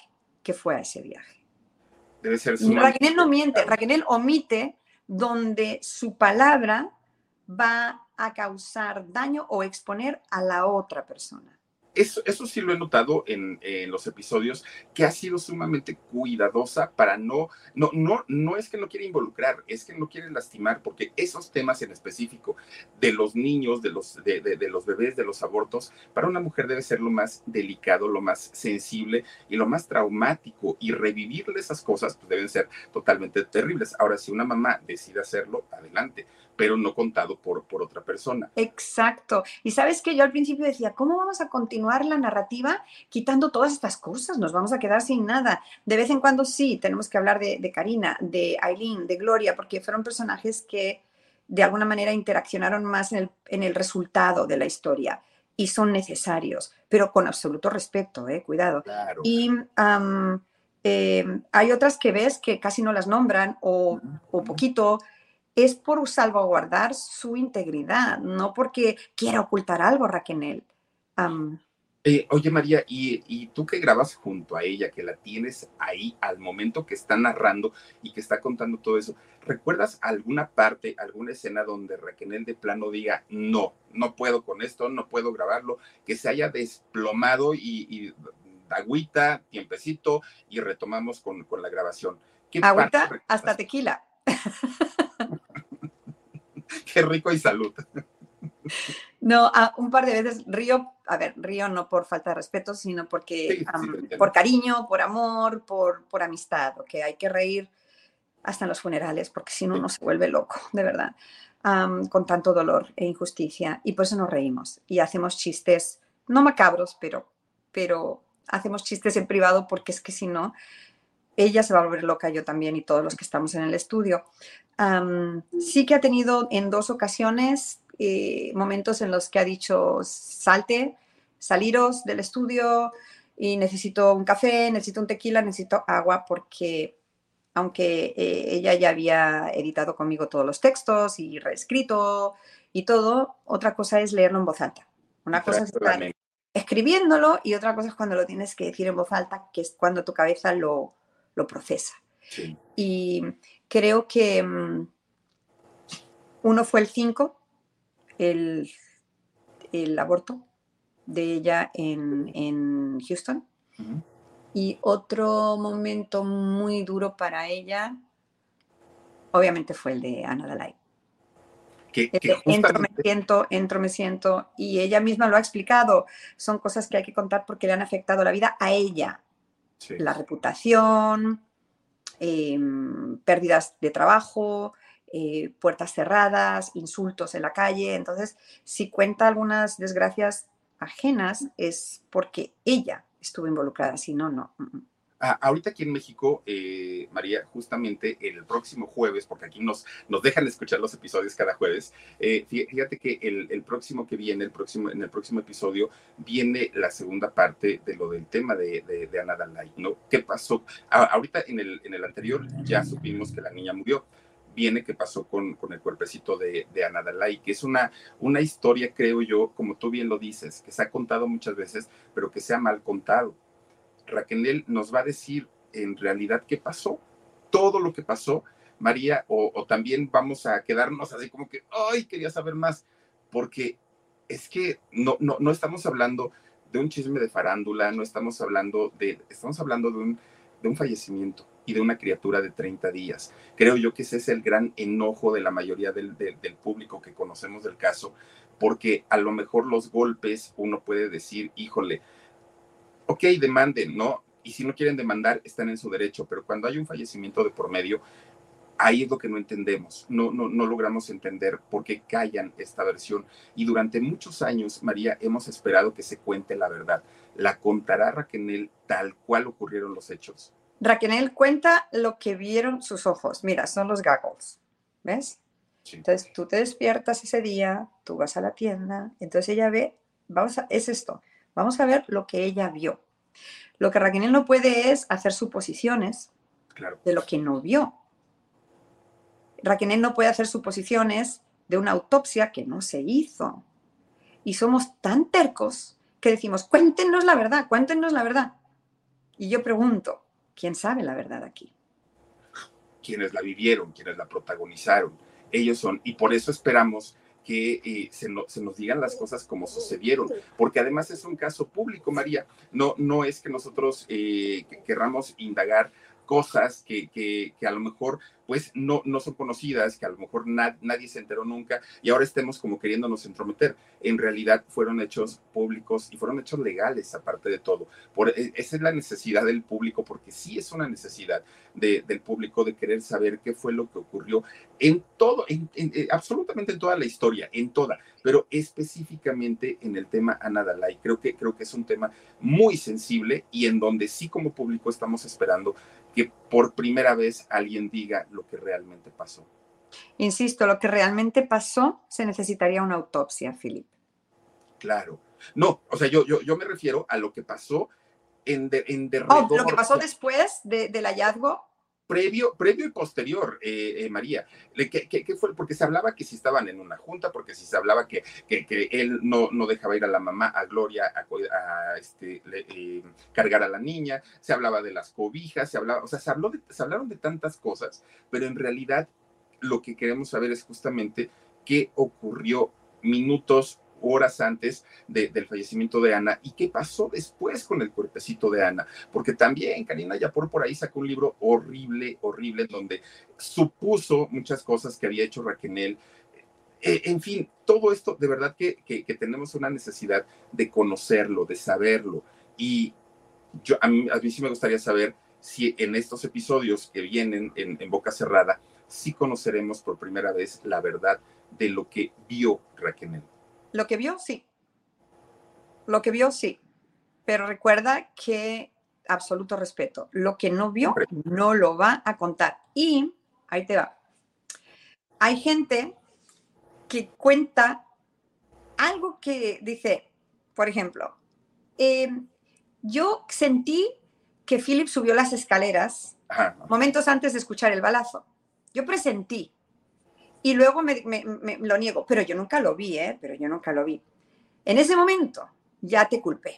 Speaker 3: que fue a ese viaje.
Speaker 2: Debe ser
Speaker 3: Raquel no miente, Raquel omite donde su palabra va a causar daño o exponer a la otra persona.
Speaker 2: eso, eso sí lo he notado en, los episodios, que ha sido sumamente cuidadosa para no, no, no, no es que no quiere involucrar, es que no quiere lastimar, porque esos temas en específico de los niños, de los, de, de, los bebés, de los abortos, para una mujer debe ser lo más delicado, lo más sensible y lo más traumático. Y revivirle esas cosas pues deben ser totalmente terribles. Ahora, si una mamá decide hacerlo, adelante pero no contado por, por otra persona.
Speaker 3: Exacto. Y sabes que yo al principio decía, ¿cómo vamos a continuar la narrativa quitando todas estas cosas? Nos vamos a quedar sin nada. De vez en cuando sí, tenemos que hablar de, de Karina, de Aileen, de Gloria, porque fueron personajes que de alguna manera interaccionaron más en el, en el resultado de la historia y son necesarios, pero con absoluto respeto, eh, cuidado. Y eh, hay otras que ves que casi no las nombran o, o poquito es por salvaguardar su integridad, no porque quiera ocultar algo, Raquel.
Speaker 2: Eh, oye, María, ¿y, tú que grabas junto a ella, que la tienes ahí al momento que está narrando y que está contando todo eso, ¿recuerdas alguna parte, alguna escena donde Raquel de plano diga, no, no puedo con esto, no puedo grabarlo, que se haya desplomado y, y agüita, tiempecito y retomamos con, con la grabación?
Speaker 3: agüita hasta tequila.
Speaker 2: Qué rico y salud.
Speaker 3: No, un par de veces río, a ver, río no por falta de respeto, sino porque por cariño, por amor, por, por amistad, que hay que reír hasta en los funerales, porque si no uno se vuelve loco, de verdad, con tanto dolor e injusticia. Y por eso nos reímos y hacemos chistes, no macabros, pero, pero hacemos chistes en privado, porque es que si no, ella se va a volver loca, yo también y todos los que estamos en el estudio. sí que ha tenido en dos ocasiones eh, momentos en los que ha dicho, salte, saliros del estudio y necesito un café, necesito un tequila, necesito agua, porque aunque eh, ella ya había editado conmigo todos los textos y reescrito y todo, otra cosa es leerlo en voz alta. Una cosa es estar escribiéndolo y otra cosa es cuando lo tienes que decir en voz alta, que es cuando tu cabeza lo, lo procesa. Y creo que mm, uno fue el 5, el, aborto de ella en, Houston. Y otro momento muy duro para ella, obviamente, fue el de Ana Dalai. Que, entro, me siento, entro, me siento, y ella misma lo ha explicado. Son cosas que hay que contar porque le han afectado la vida a ella, la reputación, em, pérdidas de trabajo, eh, puertas cerradas, insultos en la calle. Entonces, si cuenta algunas desgracias ajenas es porque ella estuvo involucrada, si no, no.
Speaker 2: Ahorita aquí en México, eh, María, justamente el próximo jueves, porque aquí nos, nos dejan escuchar los episodios cada jueves, eh, fíjate que el, próximo que viene, el próximo, en el próximo episodio, viene la segunda parte de lo del tema de, de, de ¿no? ¿Qué pasó? ahorita en el, en el anterior ya supimos que la niña murió, viene qué pasó con, con el cuerpecito de, de Ana que es una, una historia, creo yo, como tú bien lo dices, que se ha contado muchas veces, pero que se ha mal contado Raquel nos va a decir en realidad qué pasó, todo lo que pasó, María, o, también vamos a quedarnos así como que, ay, quería saber más, porque es que no, no, no estamos hablando de un chisme de farándula, no estamos hablando de, estamos hablando de un, de un fallecimiento y de una criatura de 30 días. Creo yo que ese es el gran enojo de la mayoría del, del público que conocemos del caso, porque a lo mejor los golpes uno puede decir, híjole, ok, demanden, ¿no? Y si no quieren demandar, están en su derecho, pero cuando hay un fallecimiento de por medio, ahí es lo que no entendemos, no, no, no logramos entender por qué callan esta versión. Y durante muchos años, María, hemos esperado que se cuente la verdad. ¿La contará Raquel tal cual ocurrieron los hechos?
Speaker 3: Raquel cuenta lo que vieron sus ojos. Mira, son los goggles, ¿ves? Entonces tú te despiertas ese día, tú vas a la tienda, entonces ella ve, vamos a, es esto, Vamos a ver lo que ella vio. Lo que Raquel no puede es hacer suposiciones de lo que no vio. Raquel no puede hacer suposiciones de una autopsia que no se hizo. Y somos tan tercos que decimos, cuéntenos la verdad, cuéntenos la verdad. Y yo pregunto, ¿quién sabe la verdad aquí?
Speaker 2: Quienes la vivieron, quienes la protagonizaron, ellos son. Y por eso esperamos que eh, se, se, nos digan las cosas como sucedieron, porque además es un caso público, María. No, no es que nosotros eh, querramos indagar cosas que, que, que, a lo mejor pues no, no son conocidas, que a lo mejor nadie se enteró nunca y ahora estemos como queriéndonos entrometer. En realidad fueron hechos públicos y fueron hechos legales aparte de todo. Por, e, esa es la necesidad del público, porque sí es una necesidad de, del público de querer saber qué fue lo que ocurrió en todo, en, eh, absolutamente en toda la historia, en toda, pero específicamente en el tema Ana Dalai. Creo que, creo que es un tema muy sensible y en donde sí como público estamos esperando que por primera vez alguien diga lo que realmente pasó.
Speaker 3: Insisto, lo que realmente pasó se necesitaría una autopsia, Philip.
Speaker 2: Claro. No, o sea, yo, yo, yo me refiero a lo que pasó en, de, en
Speaker 3: oh, lo que pasó después del hallazgo
Speaker 2: previo, previo y posterior, eh, eh, María. ¿Qué, fue? Porque se hablaba que si estaban en una junta, porque si se hablaba que, que, él no, no dejaba ir a la mamá, a Gloria, a, este, eh, cargar a la niña, se hablaba de las cobijas, se hablaba, o sea, se, habló se hablaron de tantas cosas, pero en realidad lo que queremos saber es justamente qué ocurrió minutos horas antes del fallecimiento de Ana y qué pasó después con el cuerpecito de Ana, porque también Karina Yapor por ahí sacó un libro horrible, horrible, donde supuso muchas cosas que había hecho Raquel. Eh, en fin, todo esto de verdad que, que, tenemos una necesidad de conocerlo, de saberlo. Y yo, a, mí, a mí sí me gustaría saber si en estos episodios que vienen en, en Boca Cerrada, sí conoceremos por primera vez la verdad de lo que vio Raquel.
Speaker 3: Lo que vio, sí. Lo que vio, sí. Pero recuerda que absoluto respeto. Lo que no vio, no lo va a contar. Y ahí te va. Hay gente que cuenta algo que dice, por ejemplo, em, yo sentí que Philip subió las escaleras momentos antes de escuchar el balazo. Yo presentí y luego me, lo niego, pero yo nunca lo vi, ¿eh? Pero yo nunca lo vi. En ese momento ya te culpé.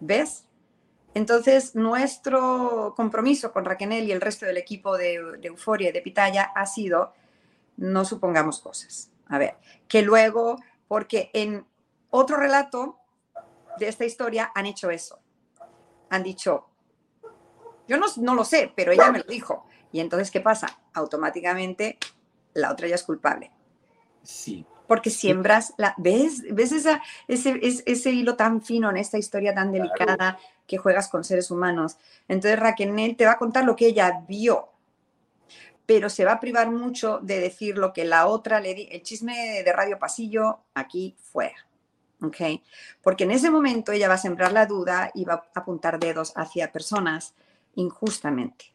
Speaker 3: ¿Ves? Entonces, nuestro compromiso con Raquel y el resto del equipo de, Euforia y de Pitaya ha sido, no supongamos cosas. A ver, que luego, porque en otro relato de esta historia han hecho eso. Han dicho, yo no, no lo sé, pero ella me lo dijo. Y entonces, ¿qué pasa? Automáticamente la otra ya es culpable.
Speaker 2: Sí,
Speaker 3: porque siembras la, ¿ves? ¿Ves esa, ese, ese, hilo tan fino en esta historia tan delicada que juegas con seres humanos? Entonces Raquel te va a contar lo que ella vio, pero se va a privar mucho de decir lo que la otra le di. El chisme de Radio Pasillo aquí fuera. ¿Ok? Porque en ese momento ella va a sembrar la duda y va a apuntar dedos hacia personas injustamente.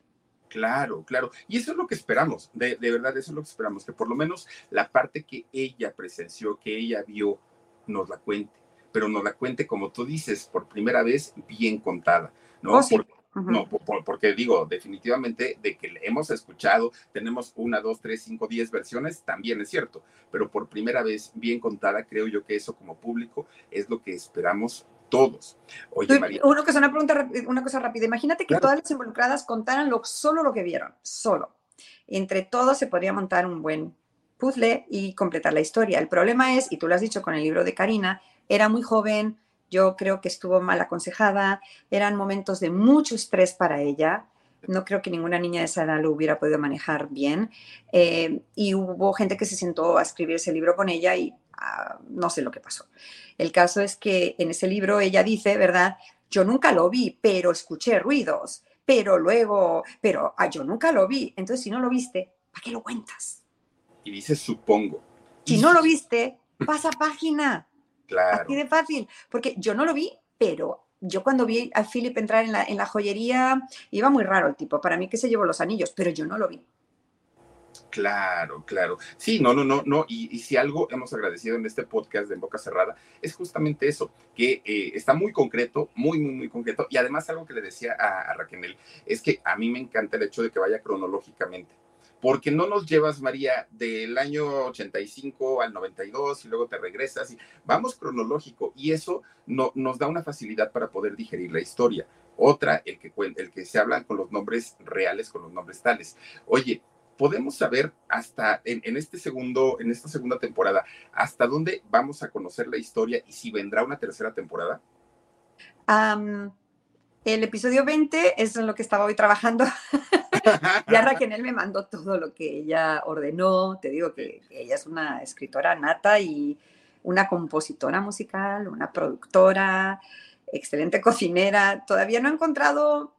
Speaker 2: Claro, claro. Y eso es lo que esperamos, de, verdad, eso es lo que esperamos, que por lo menos la parte que ella presenció, que ella vio, nos la cuente, pero nos la cuente, como tú dices, por primera vez, bien contada, ¿no?
Speaker 3: Oh,
Speaker 2: porque, No, porque digo, definitivamente de que hemos escuchado, tenemos una, dos, tres, cinco, diez versiones, también es cierto, pero por primera vez bien contada, creo yo que eso como público es lo que esperamos todos.
Speaker 3: Oye, María. Una cosa, una pregunta, una cosa rápida. Imagínate que todas las involucradas contaran lo, solo lo que vieron, solo. Entre todos se podría montar un buen puzzle y completar la historia. El problema es, y tú lo has dicho con el libro de Karina, era muy joven, yo creo que estuvo mal aconsejada, eran momentos de mucho estrés para ella. No creo que ninguna niña de esa edad lo hubiera podido manejar bien. Eh, y hubo gente que se sentó a escribir ese libro con ella y ah, no sé lo que pasó. El caso es que en ese libro ella dice, ¿verdad? Yo nunca lo vi, pero escuché ruidos, pero luego, pero ah, yo nunca lo vi. Entonces, si no lo viste, ¿para qué lo cuentas?
Speaker 2: Y dice supongo.
Speaker 3: Si no lo viste, pasa página.
Speaker 2: Claro.
Speaker 3: Así de fácil. Porque yo no lo vi, pero yo cuando vi a Philip entrar en la, en la joyería, iba muy raro el tipo. Para mí que se llevó los anillos, pero yo no lo vi.
Speaker 2: Claro, claro. Sí, no, no, no, no. Y, si algo hemos agradecido en este podcast de En Boca Cerrada es justamente eso, que eh, está muy concreto, muy, muy, muy concreto. Y además algo que le decía a, Raquel es que a mí me encanta el hecho de que vaya cronológicamente porque no nos llevas, María, del año 85 al 92 y luego te regresas. Y vamos cronológico y eso no, nos da una facilidad para poder digerir la historia. Otra, el que, el que se hablan con los nombres reales, con los nombres tales. Oye, podemos saber hasta en, este segundo, en esta segunda temporada, hasta dónde vamos a conocer la historia y si vendrá una tercera temporada.
Speaker 3: el episodio 20 es en lo que estaba hoy trabajando. ya Raquel me mandó todo lo que ella ordenó. Te digo que, ella es una escritora nata y una compositora musical, una productora, excelente cocinera. Todavía no he encontrado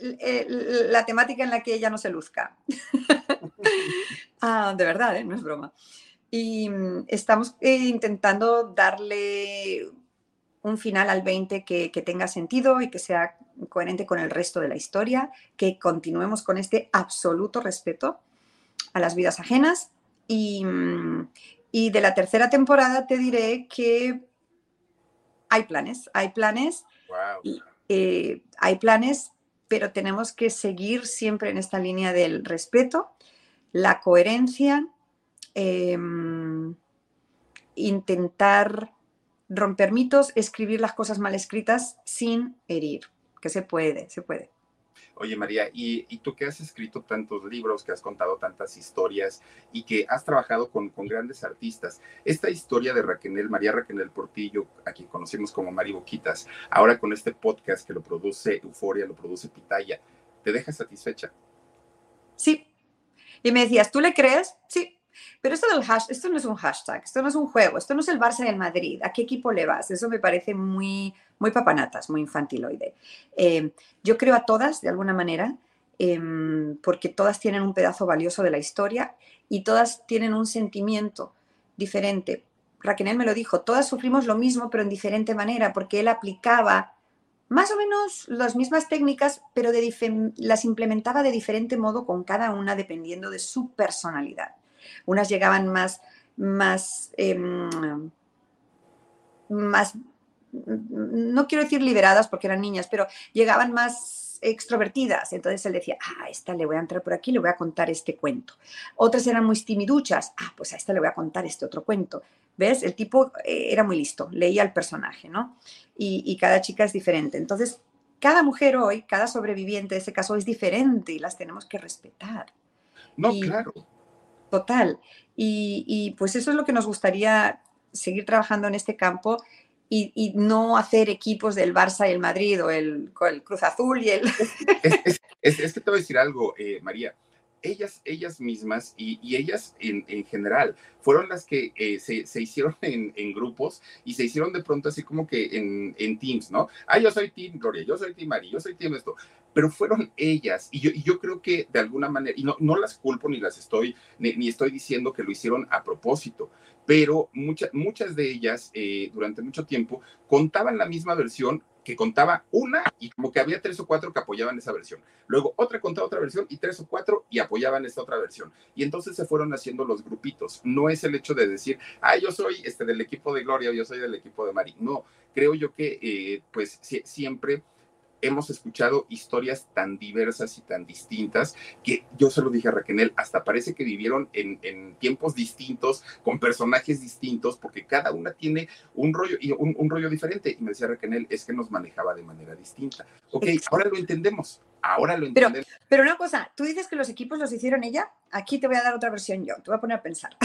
Speaker 3: la temática en la que ella no se luzca. ah, de verdad, ¿eh? no es broma. Y mm, estamos eh, intentando darle un final al 20 que, tenga sentido y que sea coherente con el resto de la historia, que continuemos con este absoluto respeto a las vidas ajenas. Y, de la tercera temporada te diré que hay planes, hay planes, eh, hay planes, pero tenemos que seguir siempre en esta línea del respeto, la coherencia, em, intentar romper mitos, escribir las cosas mal escritas sin herir, que se puede, se puede.
Speaker 2: Oye María, y, tú que has escrito tantos libros, que has contado tantas historias y que has trabajado con, grandes artistas, esta historia de Raquel, María Raquel Portillo, a quien conocemos como Mari Boquitas, ahora con este podcast que lo produce Euforia, lo produce Pitaya, ¿te deja satisfecha?
Speaker 3: Sí. Y me decías, ¿tú le crees? Sí. Pero esto del hash, esto no es un hashtag, esto no es un juego, esto no es el Barça del Madrid. ¿A qué equipo le vas? Eso me parece muy, muy papanatas, muy infantiloide. Eh, yo creo a todas, de alguna manera, em, porque todas tienen un pedazo valioso de la historia y todas tienen un sentimiento diferente. Raquel me lo dijo, todas sufrimos lo mismo, pero en diferente manera, porque él aplicaba más o menos las mismas técnicas, pero las implementaba de diferente modo con cada una dependiendo de su personalidad. Unas llegaban más, más, em, más, no quiero decir liberadas porque eran niñas, pero llegaban más extrovertidas. Entonces él decía, ah, a esta le voy a entrar por aquí, le voy a contar este cuento. Otras eran muy timiduchas, ah, pues a esta le voy a contar este otro cuento. ¿Ves? El tipo eh, era muy listo, leía el personaje, ¿no? Y, y cada chica es diferente. Entonces, cada mujer hoy, cada sobreviviente de ese caso es diferente y las tenemos que respetar.
Speaker 2: No, claro.
Speaker 3: Total. Y, pues eso es lo que nos gustaría seguir trabajando en este campo y, no hacer equipos del Barça y el Madrid o el, Cruz Azul y el...
Speaker 2: Es, que te voy a decir algo, eh, María. Ellas, ellas mismas y, ellas en, general fueron las que eh, se, hicieron en, grupos y se hicieron de pronto así como que en, en teams, ¿no? Ah, yo soy Team Gloria, yo soy Team María, yo soy Team esto pero fueron ellas. Y yo, yo creo que de alguna manera, y no, no las culpo ni las estoy, ni, estoy diciendo que lo hicieron a propósito, pero muchas muchas de ellas eh, durante mucho tiempo contaban la misma versión que contaba una y como que había tres o cuatro que apoyaban esa versión. Luego otra contaba otra versión y tres o cuatro y apoyaban esta otra versión. Y entonces se fueron haciendo los grupitos. No es el hecho de decir, ah, yo soy este del equipo de Gloria o yo soy del equipo de Mari. No, creo yo que eh, pues siempre hemos escuchado historias tan diversas y tan distintas que yo se lo dije a Raquel, hasta parece que vivieron en, tiempos distintos, con personajes distintos, porque cada una tiene un rollo y un, rollo diferente. Y me decía Raquel, es que nos manejaba de manera distinta. Ok, ahora lo entendemos. Ahora lo entendemos.
Speaker 3: Pero, pero una cosa, tú dices que los equipos los hicieron ella. Aquí te voy a dar otra versión yo. Te voy a poner a pensar.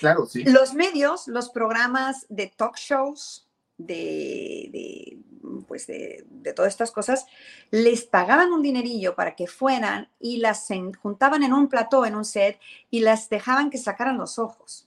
Speaker 2: Claro, sí.
Speaker 3: Los medios, los programas de talk shows, de, pues de, todas estas cosas, les pagaban un dinerillo para que fueran y las juntaban en un plató, en un set, y las dejaban que sacaran los ojos.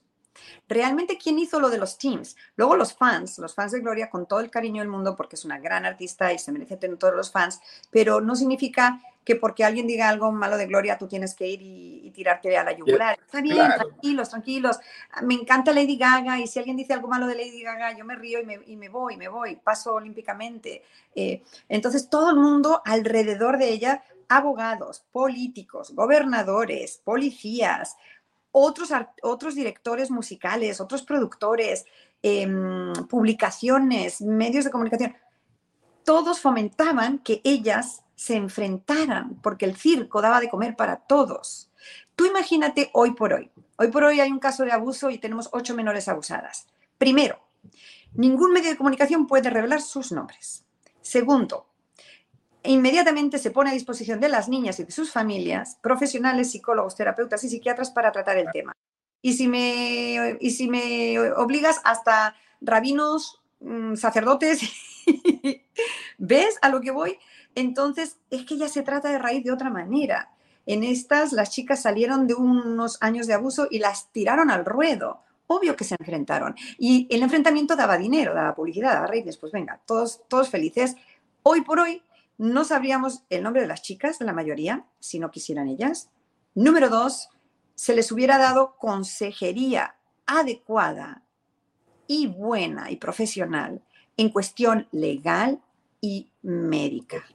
Speaker 3: Realmente, ¿quién hizo lo de los teams? Luego los fans, los fans de Gloria, con todo el cariño del mundo, porque es una gran artista y se merece tener todos los fans, pero no significa que porque alguien diga algo malo de Gloria, tú tienes que ir y, tirarte a la yugular. Está bien, tranquilos, tranquilos. Me encanta Lady Gaga y si alguien dice algo malo de Lady Gaga, yo me río y me, y me voy, me voy, paso olímpicamente. Eh, entonces todo el mundo alrededor de ella abogados, políticos, gobernadores, policías, otros, otros directores musicales, otros productores, em, publicaciones, medios de comunicación, todos fomentaban que ellas se enfrentaran, porque el circo daba de comer para todos. Tú imagínate hoy por hoy. Hoy por hoy hay un caso de abuso y tenemos ocho menores abusadas. Primero, ningún medio de comunicación puede revelar sus nombres. Segundo, inmediatamente se pone a disposición de las niñas y de sus familias profesionales, psicólogos, terapeutas y psiquiatras para tratar el tema. Y si me, y si me obligas hasta rabinos, mm, sacerdotes, ¿ves a lo que voy? Entonces, es que ya se trata de raíz de otra manera. En estas, las chicas salieron de unos años de abuso y las tiraron al ruedo. Obvio que se enfrentaron. Y el enfrentamiento daba dinero, daba publicidad, daba raíces. Pues venga, todos, todos felices. Hoy por hoy no sabríamos el nombre de las chicas, de la mayoría, si no quisieran ellas. Número dos, se les hubiera dado consejería adecuada y buena y profesional en cuestión legal y médica.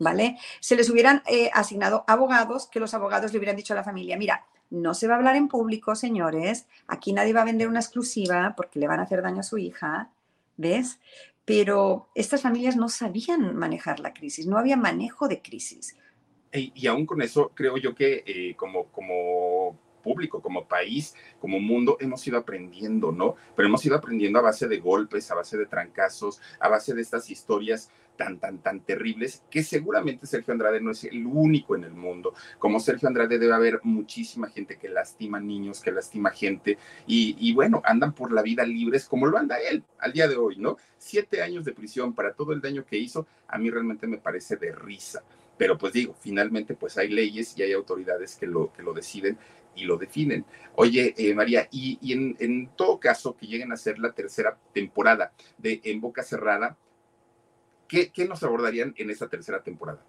Speaker 3: ¿vale? Se les hubieran eh, asignado abogados, que los abogados le hubieran dicho a la familia, mira, no se va a hablar en público, señores, aquí nadie va a vender una exclusiva porque le van a hacer daño a su hija, ¿ves? Pero estas familias no sabían manejar la crisis, no había manejo de crisis.
Speaker 2: Y, aún con eso, creo yo que eh, como, como público, como país, como mundo, hemos ido aprendiendo, ¿no? Pero hemos ido aprendiendo a base de golpes, a base de trancazos, a base de estas historias tan, tan, tan terribles, que seguramente Sergio Andrade no es el único en el mundo. Como Sergio Andrade debe haber muchísima gente que lastima niños, que lastima gente, y, y bueno, andan por la vida libres como lo anda él al día de hoy, ¿no? Siete años de prisión para todo el daño que hizo, a mí realmente me parece de risa. Pero pues digo, finalmente pues hay leyes y hay autoridades que lo, que lo deciden y lo definen. Oye, eh, María, y, en, todo caso que lleguen a ser la tercera temporada de En Boca Cerrada, ¿qué, nos abordarían en esa tercera temporada?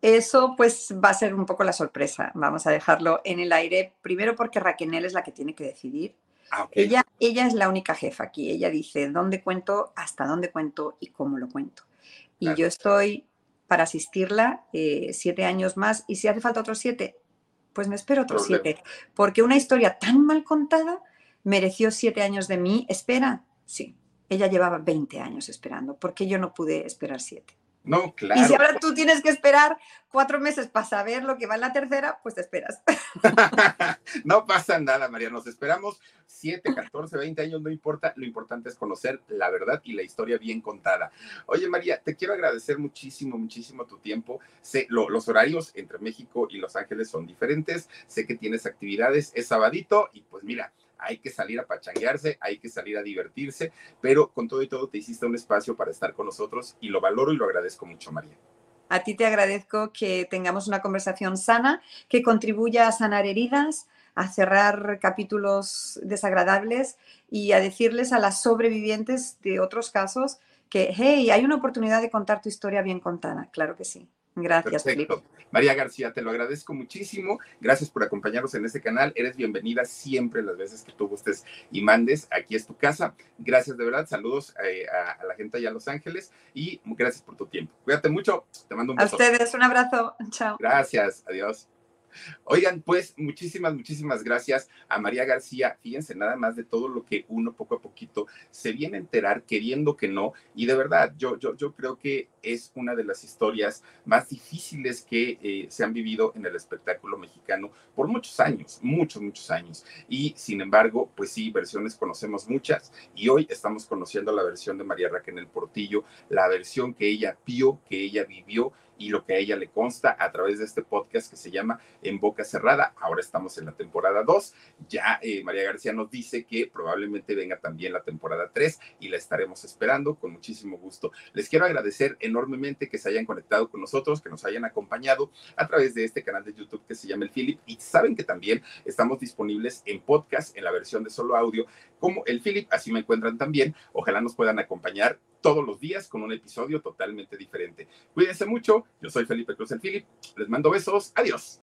Speaker 3: Eso pues va a ser un poco la sorpresa. Vamos a dejarlo en el aire, primero porque Raquel es la que tiene que decidir. Ah, ella, ella es la única jefa aquí. Ella dice dónde cuento, hasta dónde cuento y cómo lo cuento. Y yo estoy para asistirla eh, siete años más y si hace falta otros siete, pues me espero otros siete. Porque una historia tan mal contada mereció siete años de mí. Espera, sí. Ella llevaba 20 años esperando. porque yo no pude esperar siete?
Speaker 2: No, claro.
Speaker 3: Y si ahora tú tienes que esperar cuatro meses para saber lo que va en la tercera, pues te esperas.
Speaker 2: no pasa nada, María. Nos esperamos siete, 14, 20 años, no importa. Lo importante es conocer la verdad y la historia bien contada. Oye, María, te quiero agradecer muchísimo, muchísimo tu tiempo. Sé, los horarios entre México y Los Ángeles son diferentes. Sé que tienes actividades, es sabadito y pues mira, hay que salir a pachanguearse, hay que salir a divertirse, pero con todo y todo te hiciste un espacio para estar con nosotros y lo valoro y lo agradezco mucho, María.
Speaker 3: A ti te agradezco que tengamos una conversación sana, que contribuya a sanar heridas, a cerrar capítulos desagradables y a decirles a las sobrevivientes de otros casos que, hey, hay una oportunidad de contar tu historia bien contada. Claro que sí. Gracias, Felipe.
Speaker 2: María García, te lo agradezco muchísimo. Gracias por acompañarnos en este canal. Eres bienvenida siempre las veces que tú gustes y mandes. Aquí es tu casa. Gracias de verdad. Saludos eh, a, la gente allá en Los Ángeles y gracias por tu tiempo. Cuídate mucho. Te mando un beso.
Speaker 3: A ustedes un abrazo. Chao.
Speaker 2: Gracias. Adiós. Oigan, pues muchísimas, muchísimas gracias a María García. Fíjense nada más de todo lo que uno poco a poquito se viene a enterar queriendo que no. Y de verdad, yo, yo, yo creo que es una de las historias más difíciles que eh, se han vivido en el espectáculo mexicano por muchos años, muchos, muchos años. Y sin embargo, pues sí, versiones conocemos muchas. Y hoy estamos conociendo la versión de María Raquel Portillo, la versión que ella vio, que ella vivió y lo que a ella le consta a través de este podcast que se llama En Boca Cerrada. Ahora estamos en la temporada 2. Ya eh, María García nos dice que probablemente venga también la temporada 3 y la estaremos esperando con muchísimo gusto. Les quiero agradecer enormemente que se hayan conectado con nosotros, que nos hayan acompañado a través de este canal de YouTube que se llama El Philip. Y saben que también estamos disponibles en podcast, en la versión de solo audio, como El Philip. Así me encuentran también. Ojalá nos puedan acompañar todos los días con un episodio totalmente diferente. Cuídense mucho. Yo soy Felipe Cruz el Philip. Les mando besos. Adiós.